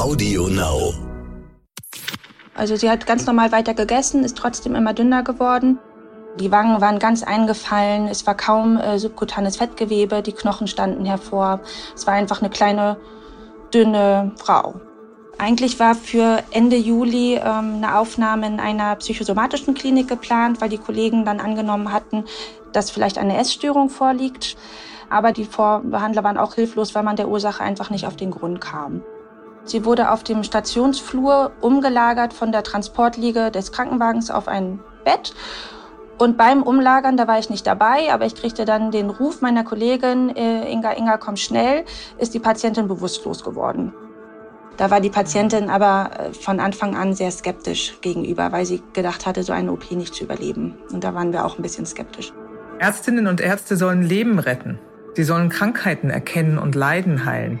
Audio Now. Also sie hat ganz normal weiter gegessen, ist trotzdem immer dünner geworden. Die Wangen waren ganz eingefallen, es war kaum äh, subkutanes Fettgewebe, die Knochen standen hervor. Es war einfach eine kleine, dünne Frau. Eigentlich war für Ende Juli ähm, eine Aufnahme in einer psychosomatischen Klinik geplant, weil die Kollegen dann angenommen hatten, dass vielleicht eine Essstörung vorliegt. Aber die Vorbehandler waren auch hilflos, weil man der Ursache einfach nicht auf den Grund kam. Sie wurde auf dem Stationsflur umgelagert von der Transportliege des Krankenwagens auf ein Bett. Und beim Umlagern, da war ich nicht dabei, aber ich kriegte dann den Ruf meiner Kollegin, äh, Inga, Inga, komm schnell, ist die Patientin bewusstlos geworden. Da war die Patientin aber äh, von Anfang an sehr skeptisch gegenüber, weil sie gedacht hatte, so eine OP nicht zu überleben. Und da waren wir auch ein bisschen skeptisch. Ärztinnen und Ärzte sollen Leben retten. Sie sollen Krankheiten erkennen und Leiden heilen.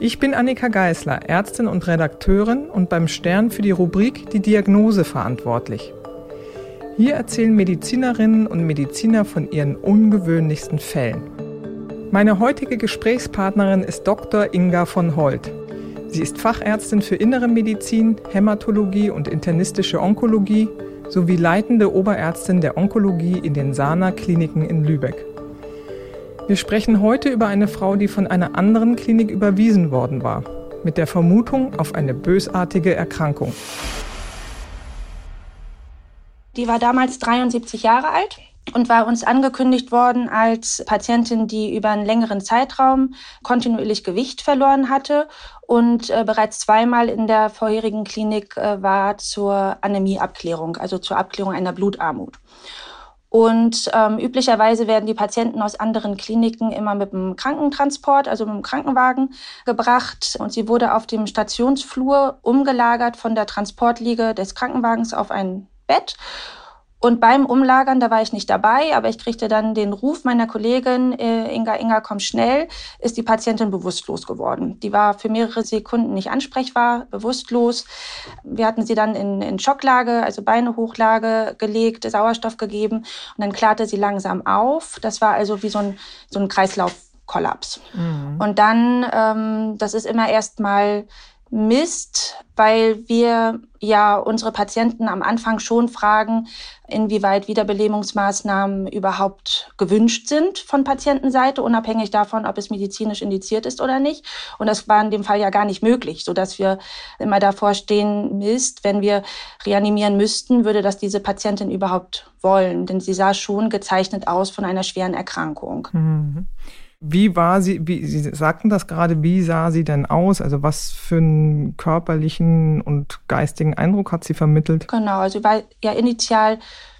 Ich bin Annika Geisler, Ärztin und Redakteurin und beim Stern für die Rubrik Die Diagnose verantwortlich. Hier erzählen Medizinerinnen und Mediziner von ihren ungewöhnlichsten Fällen. Meine heutige Gesprächspartnerin ist Dr. Inga von Holt. Sie ist Fachärztin für Innere Medizin, Hämatologie und internistische Onkologie sowie leitende Oberärztin der Onkologie in den Sana Kliniken in Lübeck. Wir sprechen heute über eine Frau, die von einer anderen Klinik überwiesen worden war, mit der Vermutung auf eine bösartige Erkrankung. Die war damals 73 Jahre alt und war uns angekündigt worden als Patientin, die über einen längeren Zeitraum kontinuierlich Gewicht verloren hatte und äh, bereits zweimal in der vorherigen Klinik äh, war zur Anämieabklärung, also zur Abklärung einer Blutarmut. Und ähm, üblicherweise werden die Patienten aus anderen Kliniken immer mit dem Krankentransport, also mit dem Krankenwagen, gebracht. Und sie wurde auf dem Stationsflur umgelagert von der Transportliege des Krankenwagens auf ein Bett. Und beim Umlagern, da war ich nicht dabei, aber ich kriegte dann den Ruf meiner Kollegin, äh, Inga, Inga, komm schnell, ist die Patientin bewusstlos geworden. Die war für mehrere Sekunden nicht ansprechbar, bewusstlos. Wir hatten sie dann in, in Schocklage, also Beinehochlage gelegt, Sauerstoff gegeben und dann klarte sie langsam auf. Das war also wie so ein, so ein Kreislaufkollaps. Mhm. Und dann, ähm, das ist immer erst mal Mist, weil wir ja unsere Patienten am Anfang schon fragen, inwieweit Wiederbelebungsmaßnahmen überhaupt gewünscht sind von Patientenseite, unabhängig davon, ob es medizinisch indiziert ist oder nicht. Und das war in dem Fall ja gar nicht möglich, sodass wir immer davor stehen, Mist, wenn wir reanimieren müssten, würde das diese Patientin überhaupt wollen. Denn sie sah schon gezeichnet aus von einer schweren Erkrankung. Mhm. Wie war sie, wie, Sie sagten das gerade, wie sah sie denn aus? Also was für einen körperlichen und geistigen Eindruck hat sie vermittelt? Genau, also sie war ja initial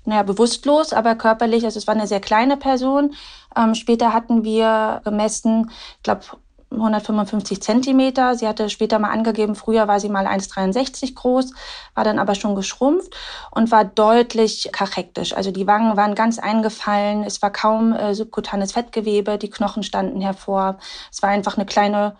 naja, bewusstlos, aber körperlich, also es war eine sehr kleine Person. Ähm, später hatten wir gemessen, ich glaube, 155 Zentimeter. Sie hatte später mal angegeben, früher war sie mal 1,63 groß, war dann aber schon geschrumpft und war deutlich kachektisch. Also die Wangen waren ganz eingefallen, es war kaum äh, subkutanes Fettgewebe, die Knochen standen hervor. Es war einfach eine kleine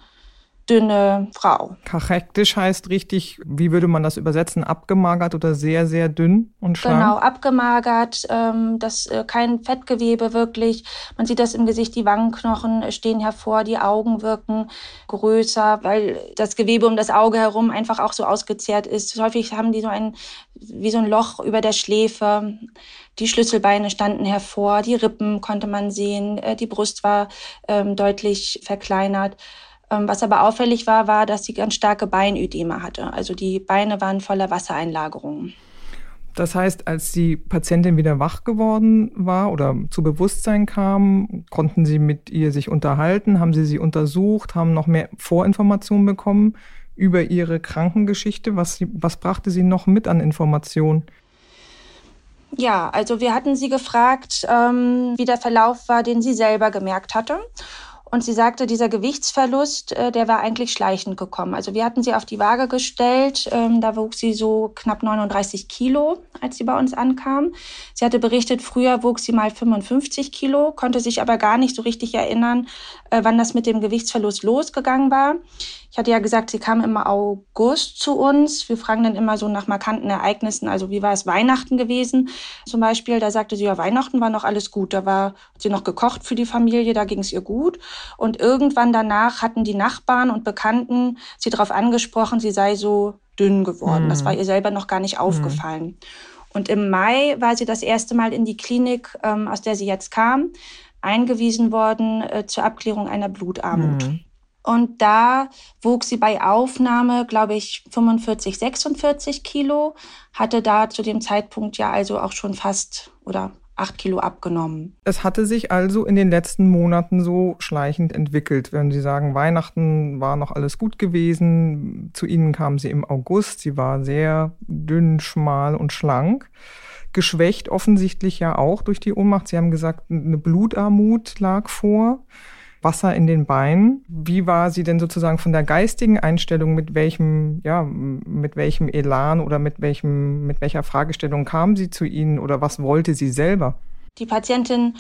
dünne Frau. Kachektisch heißt richtig, wie würde man das übersetzen? Abgemagert oder sehr, sehr dünn und schlank? Genau, abgemagert, ähm, das, äh, kein Fettgewebe wirklich. Man sieht das im Gesicht, die Wangenknochen stehen hervor, die Augen wirken größer, weil das Gewebe um das Auge herum einfach auch so ausgezehrt ist. Häufig haben die so ein, wie so ein Loch über der Schläfe. Die Schlüsselbeine standen hervor, die Rippen konnte man sehen, äh, die Brust war ähm, deutlich verkleinert. Ähm, was aber auffällig war, war, dass sie ganz starke Beinödeme hatte. Also die Beine waren voller Wassereinlagerungen. Das heißt, als die Patientin wieder wach geworden war oder zu Bewusstsein kam, konnten Sie mit ihr sich unterhalten, haben Sie sie untersucht, haben noch mehr Vorinformationen bekommen über ihre Krankengeschichte. Was, was brachte sie noch mit an Informationen? Ja, also wir hatten sie gefragt, ähm, wie der Verlauf war, den sie selber gemerkt hatte. Und sie sagte, dieser Gewichtsverlust, äh, der war eigentlich schleichend gekommen. Also wir hatten sie auf die Waage gestellt. Ähm, da wog sie so knapp 39 Kilo, als sie bei uns ankam. Sie hatte berichtet, früher wog sie mal 55 Kilo, konnte sich aber gar nicht so richtig erinnern, äh, wann das mit dem Gewichtsverlust losgegangen war. Ich hatte ja gesagt, sie kam im August zu uns. Wir fragen dann immer so nach markanten Ereignissen. Also wie war es Weihnachten gewesen? Zum Beispiel, da sagte sie, ja, Weihnachten war noch alles gut. Da war, hat sie noch gekocht für die Familie, da ging es ihr gut. Und irgendwann danach hatten die Nachbarn und Bekannten sie darauf angesprochen, sie sei so dünn geworden. Mhm. Das war ihr selber noch gar nicht mhm. aufgefallen. Mhm. Und im Mai war sie das erste Mal in die Klinik, ähm, aus der sie jetzt kam, eingewiesen worden äh, zur Abklärung einer Blutarmut. Mhm. Und da wog sie bei Aufnahme, glaube ich, 45, 46 Kilo, hatte da zu dem Zeitpunkt ja also auch schon fast oder acht Kilo abgenommen. Es hatte sich also in den letzten Monaten so schleichend entwickelt. Wenn Sie sagen, Weihnachten war noch alles gut gewesen, zu Ihnen kam sie im August, sie war sehr dünn, schmal und schlank. Geschwächt offensichtlich ja auch durch die Ohnmacht. Sie haben gesagt, eine Blutarmut lag vor. Wasser in den Beinen. Wie war sie denn sozusagen von der geistigen Einstellung, mit welchem, ja, mit welchem Elan oder mit welchem, mit welcher Fragestellung kam sie zu Ihnen oder was wollte sie selber? Die Patientin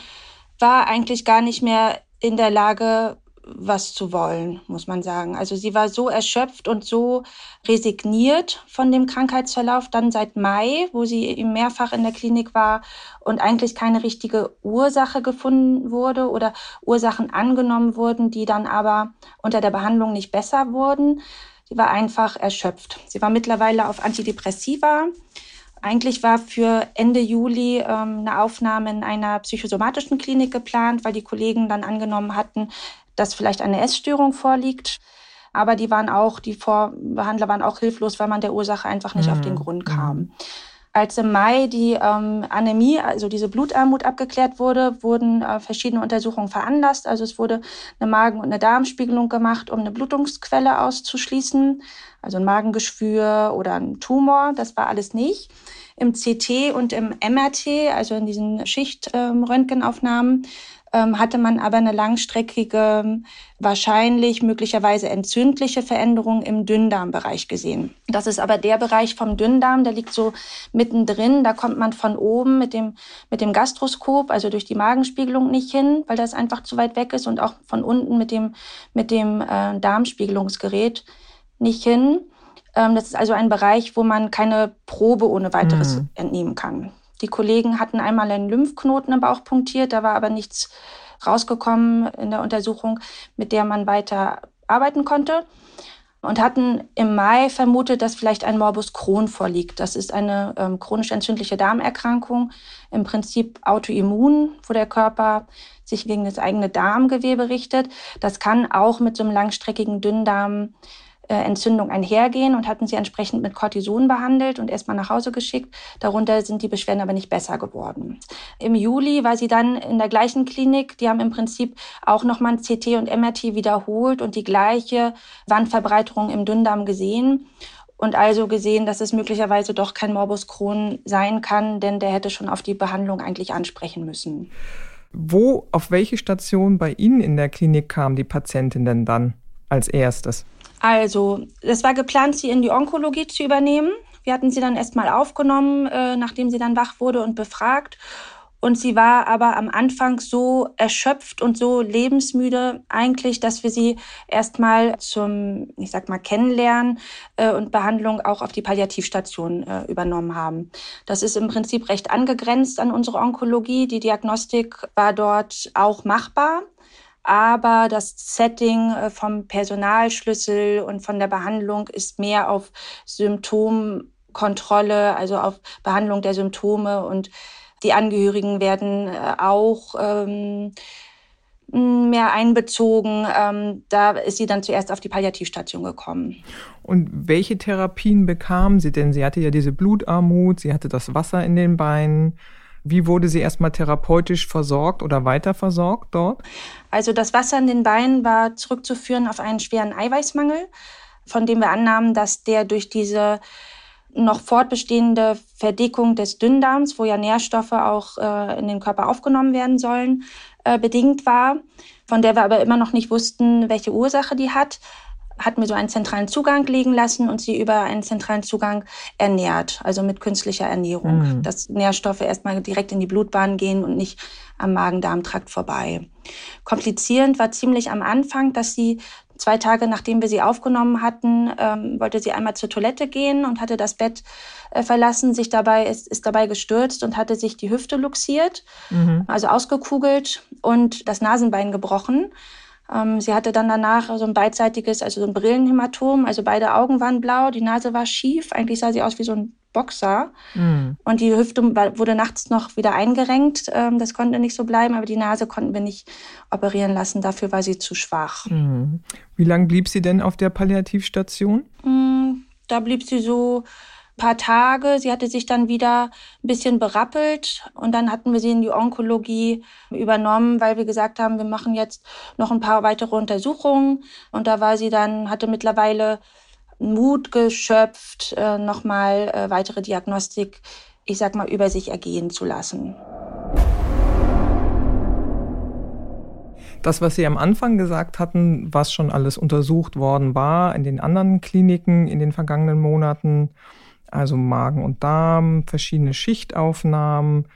war eigentlich gar nicht mehr in der Lage, was zu wollen, muss man sagen. Also sie war so erschöpft und so resigniert von dem Krankheitsverlauf dann seit Mai, wo sie mehrfach in der Klinik war und eigentlich keine richtige Ursache gefunden wurde oder Ursachen angenommen wurden, die dann aber unter der Behandlung nicht besser wurden. Sie war einfach erschöpft. Sie war mittlerweile auf Antidepressiva. Eigentlich war für Ende Juli ähm, eine Aufnahme in einer psychosomatischen Klinik geplant, weil die Kollegen dann angenommen hatten, dass vielleicht eine Essstörung vorliegt. Aber die waren auch, die Vorbehandler waren auch hilflos, weil man der Ursache einfach nicht mhm. auf den mhm. Grund kam. Mhm. Als im Mai die ähm, Anämie, also diese Blutarmut abgeklärt wurde, wurden äh, verschiedene Untersuchungen veranlasst. Also es wurde eine Magen- und eine Darmspiegelung gemacht, um eine Blutungsquelle auszuschließen, also ein Magengeschwür oder ein Tumor. Das war alles nicht. Im CT und im MRT, also in diesen Schichtröntgenaufnahmen, ähm, hatte man aber eine langstreckige, wahrscheinlich möglicherweise entzündliche Veränderung im Dünndarmbereich gesehen. Das ist aber der Bereich vom Dünndarm, der liegt so mittendrin. Da kommt man von oben mit dem, mit dem Gastroskop, also durch die Magenspiegelung nicht hin, weil das einfach zu weit weg ist und auch von unten mit dem, mit dem äh, Darmspiegelungsgerät nicht hin. Ähm, das ist also ein Bereich, wo man keine Probe ohne weiteres mhm. entnehmen kann. Die Kollegen hatten einmal einen Lymphknoten im Bauch punktiert, da war aber nichts rausgekommen in der Untersuchung, mit der man weiter arbeiten konnte. Und hatten im Mai vermutet, dass vielleicht ein Morbus Crohn vorliegt. Das ist eine ähm, chronisch entzündliche Darmerkrankung, im Prinzip autoimmun, wo der Körper sich gegen das eigene Darmgewebe richtet. Das kann auch mit so einem langstreckigen Dünndarm Entzündung einhergehen und hatten sie entsprechend mit Cortison behandelt und erstmal nach Hause geschickt. Darunter sind die Beschwerden aber nicht besser geworden. Im Juli war sie dann in der gleichen Klinik. Die haben im Prinzip auch nochmal ein CT und MRT wiederholt und die gleiche Wandverbreiterung im Dünndarm gesehen und also gesehen, dass es möglicherweise doch kein Morbus Crohn sein kann, denn der hätte schon auf die Behandlung eigentlich ansprechen müssen. Wo, auf welche Station bei Ihnen in der Klinik kam die Patientin denn dann als erstes? Also, es war geplant, sie in die Onkologie zu übernehmen. Wir hatten sie dann erstmal aufgenommen, äh, nachdem sie dann wach wurde und befragt. Und sie war aber am Anfang so erschöpft und so lebensmüde eigentlich, dass wir sie erstmal zum, ich sag mal, Kennenlernen äh, und Behandlung auch auf die Palliativstation äh, übernommen haben. Das ist im Prinzip recht angegrenzt an unsere Onkologie. Die Diagnostik war dort auch machbar aber das Setting äh, vom Personalschlüssel und von der Behandlung ist mehr auf Symptomkontrolle, also auf Behandlung der Symptome und die Angehörigen werden äh, auch ähm, mehr einbezogen. Ähm, da ist sie dann zuerst auf die Palliativstation gekommen. Und welche Therapien bekam sie denn? Sie hatte ja diese Blutarmut, sie hatte das Wasser in den Beinen. Wie wurde sie erstmal therapeutisch versorgt oder weiter versorgt dort? Also das Wasser in den Beinen war zurückzuführen auf einen schweren Eiweißmangel, von dem wir annahmen, dass der durch diese noch fortbestehende Verdickung des Dünndarms, wo ja Nährstoffe auch äh, in den Körper aufgenommen werden sollen, äh, bedingt war, von der wir aber immer noch nicht wussten, welche Ursache die hat hat mir so einen zentralen Zugang legen lassen und sie über einen zentralen Zugang ernährt, also mit künstlicher Ernährung, mhm. dass Nährstoffe erstmal direkt in die Blutbahn gehen und nicht am Magen-Darm-Trakt vorbei. Komplizierend war ziemlich am Anfang, dass sie zwei Tage nachdem wir sie aufgenommen hatten, ähm, wollte sie einmal zur Toilette gehen und hatte das Bett äh, verlassen, sich dabei ist, ist dabei gestürzt und hatte sich die Hüfte luxiert, mhm. also ausgekugelt und das Nasenbein gebrochen. Ähm, sie hatte dann danach so ein beidseitiges, also so ein Brillenhämatom, also beide Augen waren blau, die Nase war schief. Eigentlich sah sie aus wie so ein Boxer. Mhm. Und die Hüfte wurde nachts noch wieder eingerenkt. Ähm, das konnte nicht so bleiben, aber die Nase konnten wir nicht operieren lassen. Dafür war sie zu schwach. Mhm. Wie lange blieb sie denn auf der Palliativstation? Mm, da blieb sie so paar Tage. Sie hatte sich dann wieder ein bisschen berappelt und dann hatten wir sie in die Onkologie übernommen, weil wir gesagt haben, wir machen jetzt noch ein paar weitere Untersuchungen. Und da war sie dann, hatte mittlerweile Mut geschöpft, äh, nochmal äh, weitere Diagnostik, ich sag mal, über sich ergehen zu lassen. Das, was Sie am Anfang gesagt hatten, was schon alles untersucht worden war in den anderen Kliniken in den vergangenen Monaten, also Magen und Darm, verschiedene Schichtaufnahmen.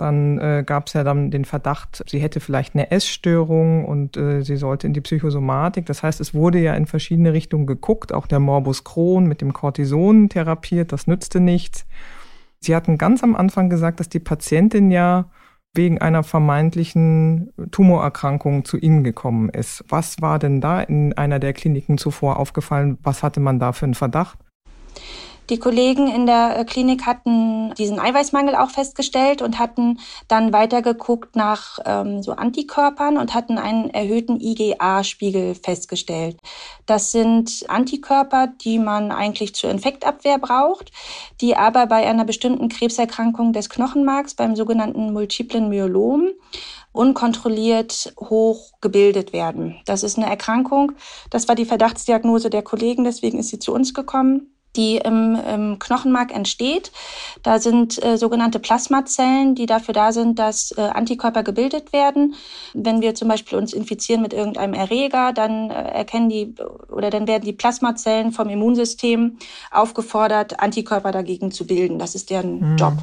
Dann äh, gab es ja dann den Verdacht, sie hätte vielleicht eine Essstörung und äh, sie sollte in die Psychosomatik. Das heißt, es wurde ja in verschiedene Richtungen geguckt. Auch der Morbus Crohn mit dem Cortison therapiert, das nützte nichts. Sie hatten ganz am Anfang gesagt, dass die Patientin ja wegen einer vermeintlichen Tumorerkrankung zu Ihnen gekommen ist. Was war denn da in einer der Kliniken zuvor aufgefallen? Was hatte man da für einen Verdacht? Die Kollegen in der äh, Klinik hatten diesen Eiweißmangel auch festgestellt und hatten dann weiter geguckt nach ähm, so Antikörpern und hatten einen erhöhten IgA-Spiegel festgestellt. Das sind Antikörper, die man eigentlich zur Infektabwehr braucht, die aber bei einer bestimmten Krebserkrankung des Knochenmarks, beim sogenannten multiplen Myelom, unkontrolliert hoch gebildet werden. Das ist eine Erkrankung. Das war die Verdachtsdiagnose der Kollegen, deswegen ist sie zu uns gekommen die im, im Knochenmark entsteht. Da sind äh, sogenannte Plasmazellen, die dafür da sind, dass äh, Antikörper gebildet werden. Wenn wir zum Beispiel uns infizieren mit irgendeinem Erreger, dann äh, erkennen die oder dann werden die Plasmazellen vom Immunsystem aufgefordert, Antikörper dagegen zu bilden. Das ist deren mhm. Job.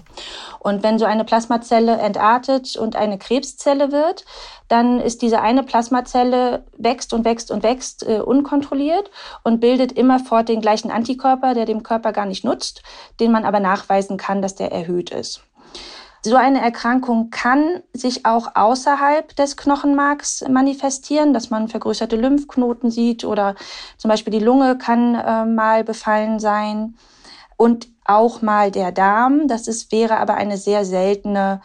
Und wenn so eine Plasmazelle entartet und eine Krebszelle wird, dann ist diese eine Plasmazelle wächst und wächst und wächst äh, unkontrolliert und bildet immerfort den gleichen Antikörper, der dem Körper gar nicht nutzt, den man aber nachweisen kann, dass der erhöht ist. So eine Erkrankung kann sich auch außerhalb des Knochenmarks manifestieren, dass man vergrößerte Lymphknoten sieht oder zum Beispiel die Lunge kann äh, mal befallen sein und auch mal der Darm. Das ist, wäre aber eine sehr seltene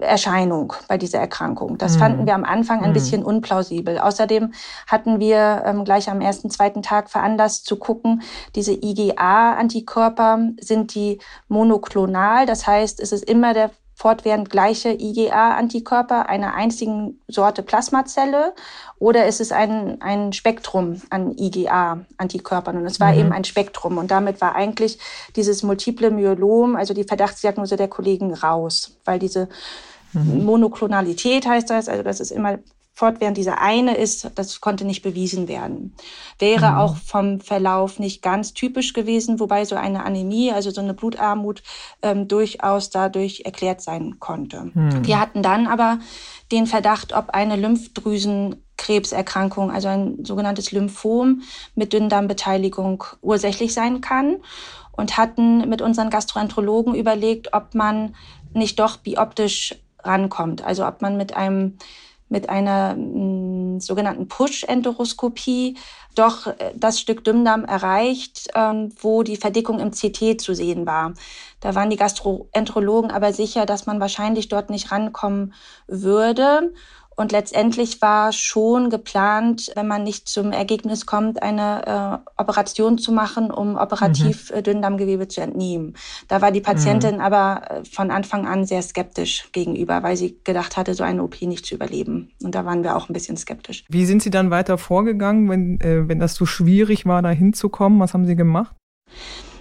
Erscheinung bei dieser Erkrankung. Das mhm. fanden wir am Anfang ein mhm. bisschen unplausibel. Außerdem hatten wir ähm, gleich am ersten, zweiten Tag veranlasst zu gucken, diese IgA-Antikörper sind die monoklonal. Das heißt, es ist immer der fortwährend gleiche IgA-Antikörper einer einzigen Sorte Plasmazelle oder ist es ein, ein Spektrum an IgA-Antikörpern? Und es war mhm. eben ein Spektrum. Und damit war eigentlich dieses multiple Myelom, also die Verdachtsdiagnose der Kollegen, raus, weil diese mhm. Monoklonalität heißt das, also das ist immer fortwährend dieser eine ist, das konnte nicht bewiesen werden. Wäre mhm. auch vom Verlauf nicht ganz typisch gewesen, wobei so eine Anämie, also so eine Blutarmut, ähm, durchaus dadurch erklärt sein konnte. Mhm. Wir hatten dann aber den Verdacht, ob eine Lymphdrüsenkrebserkrankung, also ein sogenanntes Lymphom mit Dünndarmbeteiligung ursächlich sein kann und hatten mit unseren Gastroenterologen überlegt, ob man nicht doch bioptisch rankommt, also ob man mit einem mit einer mh, sogenannten Push-Enteroskopie doch äh, das Stück Dünndarm erreicht, ähm, wo die Verdickung im CT zu sehen war. Da waren die Gastroenterologen aber sicher, dass man wahrscheinlich dort nicht rankommen würde. Und letztendlich war schon geplant, wenn man nicht zum Ergebnis kommt, eine äh, Operation zu machen, um operativ mhm. Äh, Dünndarmgewebe zu entnehmen. Da war die Patientin mhm. aber äh, von Anfang an sehr skeptisch gegenüber, weil sie gedacht hatte, so eine OP nicht zu überleben. Und da waren wir auch ein bisschen skeptisch. Wie sind Sie dann weiter vorgegangen, wenn, äh, wenn das so schwierig war, da hinzukommen? Was haben Sie gemacht?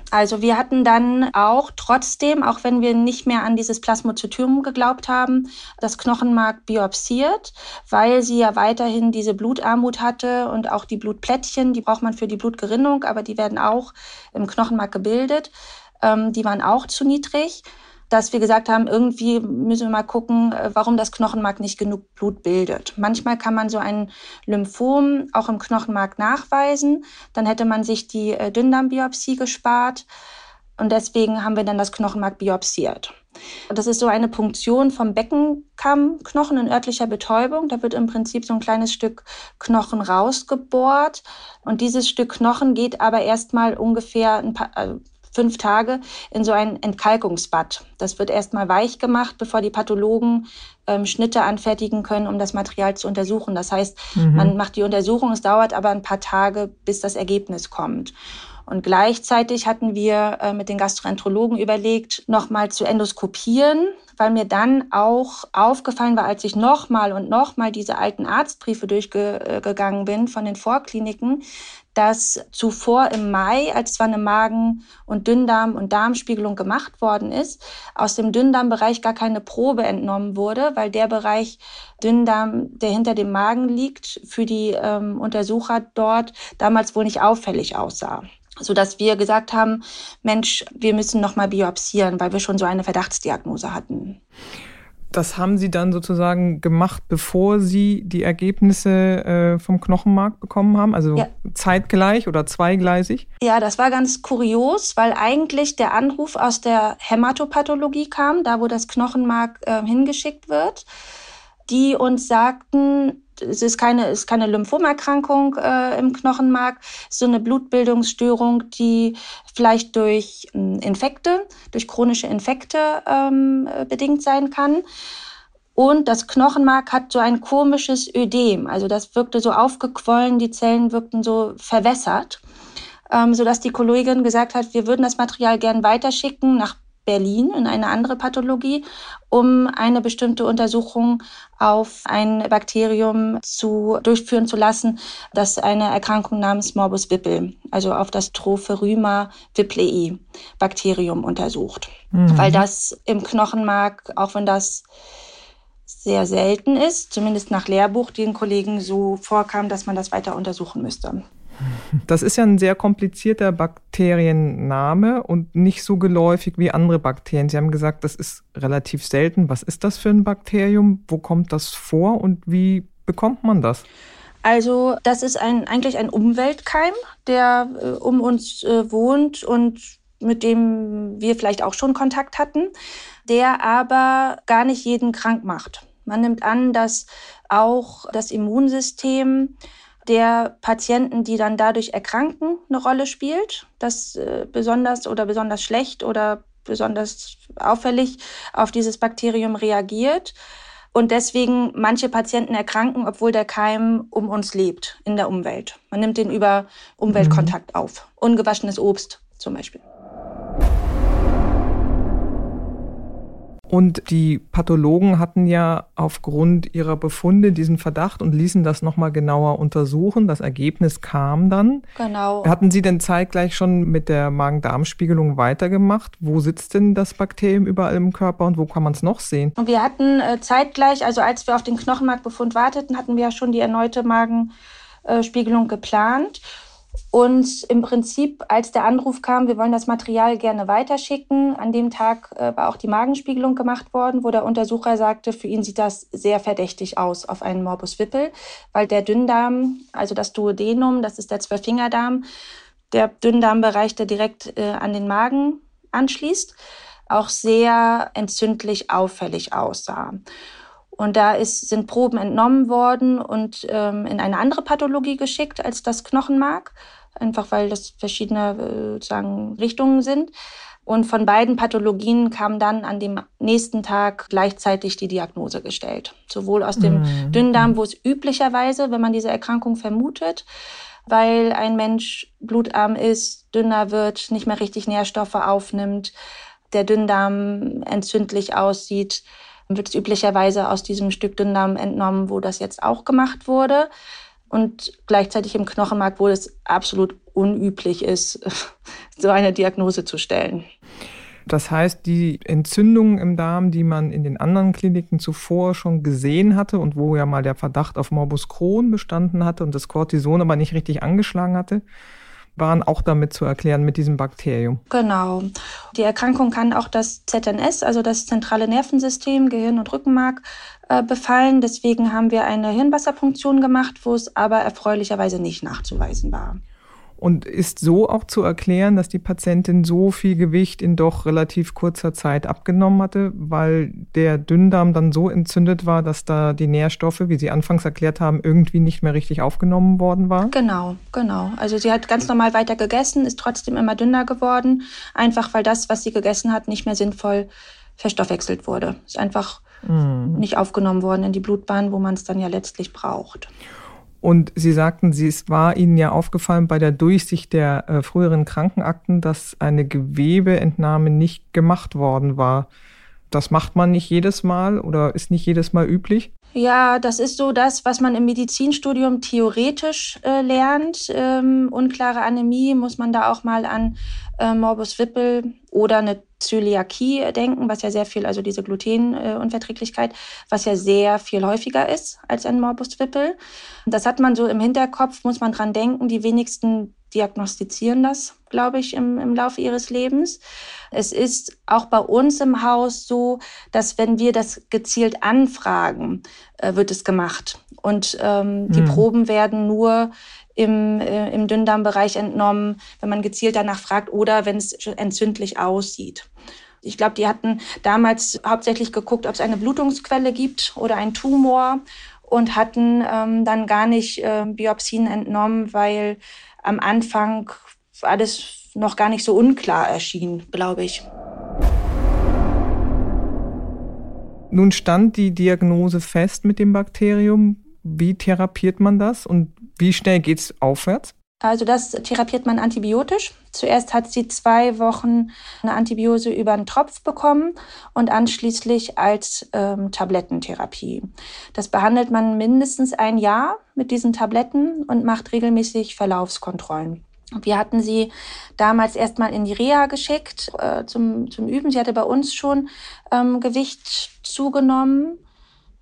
Also wir hatten dann auch trotzdem, auch wenn wir nicht mehr an dieses Plasmozytom geglaubt haben, das Knochenmark biopsiert, weil sie ja weiterhin diese Blutarmut hatte und auch die Blutplättchen, die braucht man für die Blutgerinnung, aber die werden auch im Knochenmark gebildet. Ähm, die waren auch zu niedrig dass wir gesagt haben, irgendwie müssen wir mal gucken, äh, warum das Knochenmark nicht genug Blut bildet. Manchmal kann man so ein Lymphom auch im Knochenmark nachweisen. Dann hätte man sich die äh, Dünndarmbiopsie gespart. Und deswegen haben wir dann das Knochenmark biopsiert. Das ist so eine Punktion vom Beckenkammknochen in örtlicher Betäubung. Da wird im Prinzip so ein kleines Stück Knochen rausgebohrt. Und dieses Stück Knochen geht aber erstmal ungefähr ein paar, äh, fünf Tage in so ein Entkalkungsbad. Das wird erstmal weich gemacht, bevor die Pathologen ähm, Schnitte anfertigen können, um das Material zu untersuchen. Das heißt, mhm. man macht die Untersuchung, es dauert aber ein paar Tage, bis das Ergebnis kommt. Und gleichzeitig hatten wir äh, mit den Gastroenterologen überlegt, nochmal zu endoskopieren, weil mir dann auch aufgefallen war, als ich nochmal und nochmal diese alten Arztbriefe durchgegangen bin von den Vorkliniken, dass zuvor im Mai, als zwar eine Magen- und Dünndarm- und Darmspiegelung gemacht worden ist, aus dem Dünndarmbereich gar keine Probe entnommen wurde, weil der Bereich Dünndarm, der hinter dem Magen liegt, für die ähm, Untersucher dort damals wohl nicht auffällig aussah so dass wir gesagt haben, Mensch, wir müssen noch mal biopsieren, weil wir schon so eine Verdachtsdiagnose hatten. Das haben Sie dann sozusagen gemacht, bevor Sie die Ergebnisse äh, vom Knochenmark bekommen haben? Also ja. zeitgleich oder zweigleisig? Ja, das war ganz kurios, weil eigentlich der Anruf aus der Hämatopathologie kam, da wo das Knochenmark äh, hingeschickt wird, die uns sagten, es ist keine, ist keine Lymphomerkrankung äh, im Knochenmark, so eine Blutbildungsstörung, die vielleicht durch äh, Infekte, durch chronische Infekte ähm, bedingt sein kann. Und das Knochenmark hat so ein komisches Ödem, also das wirkte so aufgequollen, die Zellen wirkten so verwässert, ähm, sodass die Kollegin gesagt hat, wir würden das Material gern weiterschicken nach Berlin in eine andere Pathologie, um eine bestimmte Untersuchung auf ein Bakterium zu, durchführen zu lassen, das eine Erkrankung namens Morbus Wippel, also auf das Tropheryma wipplei Bakterium untersucht. Mhm. Weil das im Knochenmark, auch wenn das sehr selten ist, zumindest nach Lehrbuch, den Kollegen so vorkam, dass man das weiter untersuchen müsste. Das ist ja ein sehr komplizierter Bakterienname und nicht so geläufig wie andere Bakterien. Sie haben gesagt, das ist relativ selten. Was ist das für ein Bakterium? Wo kommt das vor und wie bekommt man das? Also das ist ein, eigentlich ein Umweltkeim, der äh, um uns äh, wohnt und mit dem wir vielleicht auch schon Kontakt hatten, der aber gar nicht jeden krank macht. Man nimmt an, dass auch das Immunsystem der Patienten, die dann dadurch erkranken, eine Rolle spielt, das äh, besonders oder besonders schlecht oder besonders auffällig auf dieses Bakterium reagiert. Und deswegen manche Patienten erkranken, obwohl der Keim um uns lebt, in der Umwelt. Man nimmt den über Umweltkontakt mhm. auf. Ungewaschenes Obst zum Beispiel. Und die Pathologen hatten ja aufgrund ihrer Befunde diesen Verdacht und ließen das nochmal genauer untersuchen. Das Ergebnis kam dann. Genau. Hatten Sie denn zeitgleich schon mit der Magen-Darm-Spiegelung weitergemacht? Wo sitzt denn das Bakterium überall im Körper und wo kann man es noch sehen? Und wir hatten äh, zeitgleich, also als wir auf den Knochenmarkbefund warteten, hatten wir ja schon die erneute Magenspiegelung geplant. Und im Prinzip, als der Anruf kam, wir wollen das Material gerne weiterschicken, an dem Tag äh, war auch die Magenspiegelung gemacht worden, wo der Untersucher sagte, für ihn sieht das sehr verdächtig aus auf einen Morbus Wippel, weil der Dünndarm, also das Duodenum, das ist der Zwölffingerdarm, der Dünndarmbereich, der direkt äh, an den Magen anschließt, auch sehr entzündlich auffällig aussah. Und da ist, sind Proben entnommen worden und ähm, in eine andere Pathologie geschickt als das Knochenmark, einfach weil das verschiedene äh, sagen, Richtungen sind. Und von beiden Pathologien kam dann an dem nächsten Tag gleichzeitig die Diagnose gestellt. Sowohl aus dem mhm. Dünndarm, wo es üblicherweise, wenn man diese Erkrankung vermutet, weil ein Mensch blutarm ist, dünner wird, nicht mehr richtig Nährstoffe aufnimmt, der Dünndarm entzündlich aussieht, wird es üblicherweise aus diesem Stück Dünndarm entnommen, wo das jetzt auch gemacht wurde. und gleichzeitig im Knochenmark, wo es absolut unüblich ist, so eine Diagnose zu stellen. Das heißt, die Entzündungen im Darm, die man in den anderen Kliniken zuvor schon gesehen hatte und wo ja mal der Verdacht auf Morbus Crohn bestanden hatte und das Cortison aber nicht richtig angeschlagen hatte, waren auch damit zu erklären mit diesem Bakterium. Genau. Die Erkrankung kann auch das ZNS, also das zentrale Nervensystem, Gehirn und Rückenmark, äh, befallen. Deswegen haben wir eine Hirnwasserpunktion gemacht, wo es aber erfreulicherweise nicht nachzuweisen war. Und ist so auch zu erklären, dass die Patientin so viel Gewicht in doch relativ kurzer Zeit abgenommen hatte, weil der Dünndarm dann so entzündet war, dass da die Nährstoffe, wie Sie anfangs erklärt haben, irgendwie nicht mehr richtig aufgenommen worden war? Genau, genau. Also sie hat ganz normal weiter gegessen, ist trotzdem immer dünner geworden, einfach weil das, was sie gegessen hat, nicht mehr sinnvoll verstoffwechselt wurde. Ist einfach mm. nicht aufgenommen worden in die Blutbahn, wo man es dann ja letztlich braucht. Und Sie sagten, es war Ihnen ja aufgefallen bei der Durchsicht der äh, früheren Krankenakten, dass eine Gewebeentnahme nicht gemacht worden war. Das macht man nicht jedes Mal oder ist nicht jedes Mal üblich? Ja, das ist so das, was man im Medizinstudium theoretisch äh, lernt. Ähm, unklare Anämie muss man da auch mal an äh, Morbus Wippel oder eine Zöliakie denken, was ja sehr viel, also diese Glutenunverträglichkeit, was ja sehr viel häufiger ist als ein Morbus Wippel. Das hat man so im Hinterkopf, muss man dran denken. Die wenigsten diagnostizieren das, glaube ich, im, im Laufe ihres Lebens. Es ist auch bei uns im Haus so, dass wenn wir das gezielt anfragen, äh, wird es gemacht. Und ähm, die mhm. Proben werden nur im, äh, im Dünndarmbereich entnommen, wenn man gezielt danach fragt oder wenn es entzündlich aussieht. Ich glaube, die hatten damals hauptsächlich geguckt, ob es eine Blutungsquelle gibt oder ein Tumor und hatten ähm, dann gar nicht äh, Biopsien entnommen, weil am Anfang alles noch gar nicht so unklar erschien, glaube ich. Nun stand die Diagnose fest mit dem Bakterium. Wie therapiert man das und wie schnell geht es aufwärts? Also das therapiert man antibiotisch. Zuerst hat sie zwei Wochen eine Antibiose über einen Tropf bekommen und anschließend als ähm, Tablettentherapie. Das behandelt man mindestens ein Jahr mit diesen Tabletten und macht regelmäßig Verlaufskontrollen. Wir hatten sie damals erstmal in die Reha geschickt äh, zum, zum Üben. Sie hatte bei uns schon ähm, Gewicht zugenommen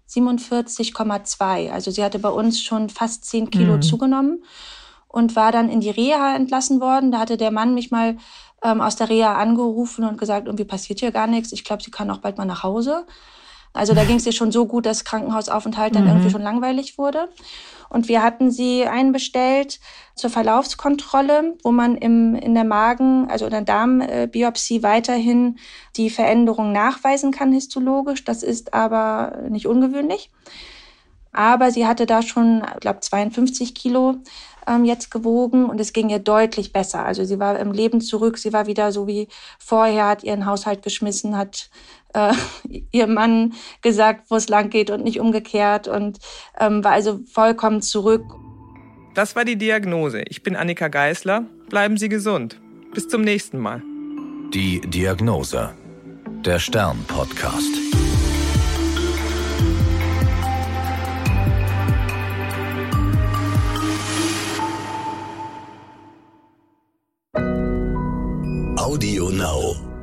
47,2. Also sie hatte bei uns schon fast 10 Kilo mhm. zugenommen und war dann in die Reha entlassen worden. Da hatte der Mann mich mal ähm, aus der Reha angerufen und gesagt, irgendwie passiert hier gar nichts. Ich glaube, sie kann auch bald mal nach Hause. Also da ging es ihr schon so gut, dass Krankenhausaufenthalt dann mhm. irgendwie schon langweilig wurde. Und wir hatten sie einbestellt zur Verlaufskontrolle, wo man im, in der Magen, also in der Darmbiopsie weiterhin die Veränderung nachweisen kann histologisch. Das ist aber nicht ungewöhnlich. Aber sie hatte da schon, ich glaube, 52 Kilo ähm, jetzt gewogen und es ging ihr deutlich besser. Also sie war im Leben zurück, sie war wieder so wie vorher, hat ihren Haushalt geschmissen, hat äh, ihr Mann gesagt, wo es lang geht und nicht umgekehrt und ähm, war also vollkommen zurück. Das war die Diagnose. Ich bin Annika Geißler. Bleiben Sie gesund. Bis zum nächsten Mal. Die Diagnose. Der Stern-Podcast. Audio Now.